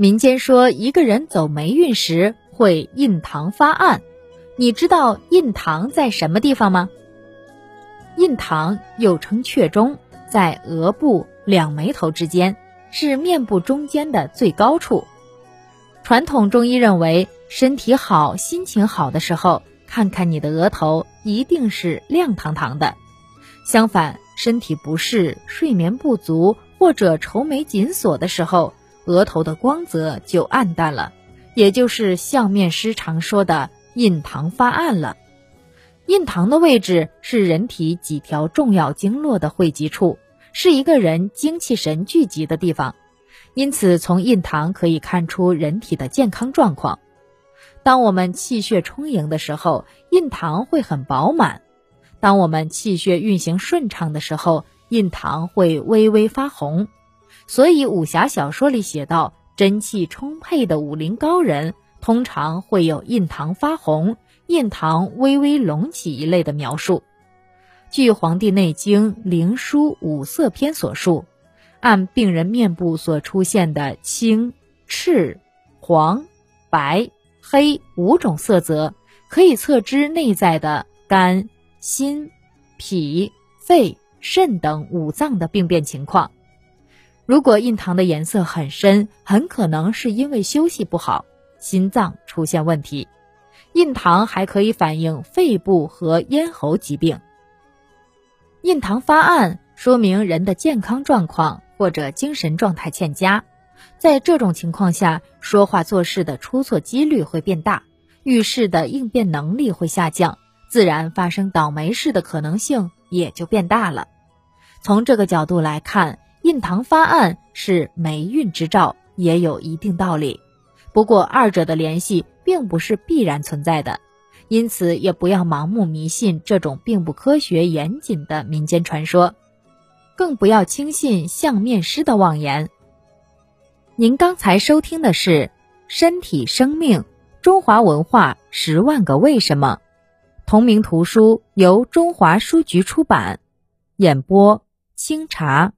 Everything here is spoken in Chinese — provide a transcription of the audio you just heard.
民间说，一个人走霉运时会印堂发暗。你知道印堂在什么地方吗？印堂又称雀中，在额部两眉头之间，是面部中间的最高处。传统中医认为，身体好、心情好的时候，看看你的额头，一定是亮堂堂的。相反，身体不适、睡眠不足或者愁眉紧锁的时候，额头的光泽就暗淡了，也就是相面师常说的印堂发暗了。印堂的位置是人体几条重要经络的汇集处，是一个人精气神聚集的地方，因此从印堂可以看出人体的健康状况。当我们气血充盈的时候，印堂会很饱满；当我们气血运行顺畅的时候，印堂会微微发红。所以，武侠小说里写到，真气充沛的武林高人通常会有印堂发红、印堂微微隆起一类的描述。据《黄帝内经·灵枢·五色篇》所述，按病人面部所出现的青、赤、黄、白、黑五种色泽，可以测知内在的肝、心、脾、肺、肾等五脏的病变情况。如果印堂的颜色很深，很可能是因为休息不好，心脏出现问题。印堂还可以反映肺部和咽喉疾病。印堂发暗，说明人的健康状况或者精神状态欠佳。在这种情况下，说话做事的出错几率会变大，遇事的应变能力会下降，自然发生倒霉事的可能性也就变大了。从这个角度来看。印堂发暗是霉运之兆，也有一定道理。不过，二者的联系并不是必然存在的，因此也不要盲目迷信这种并不科学严谨的民间传说，更不要轻信相面师的妄言。您刚才收听的是《身体生命：中华文化十万个为什么》，同名图书由中华书局出版，演播清茶。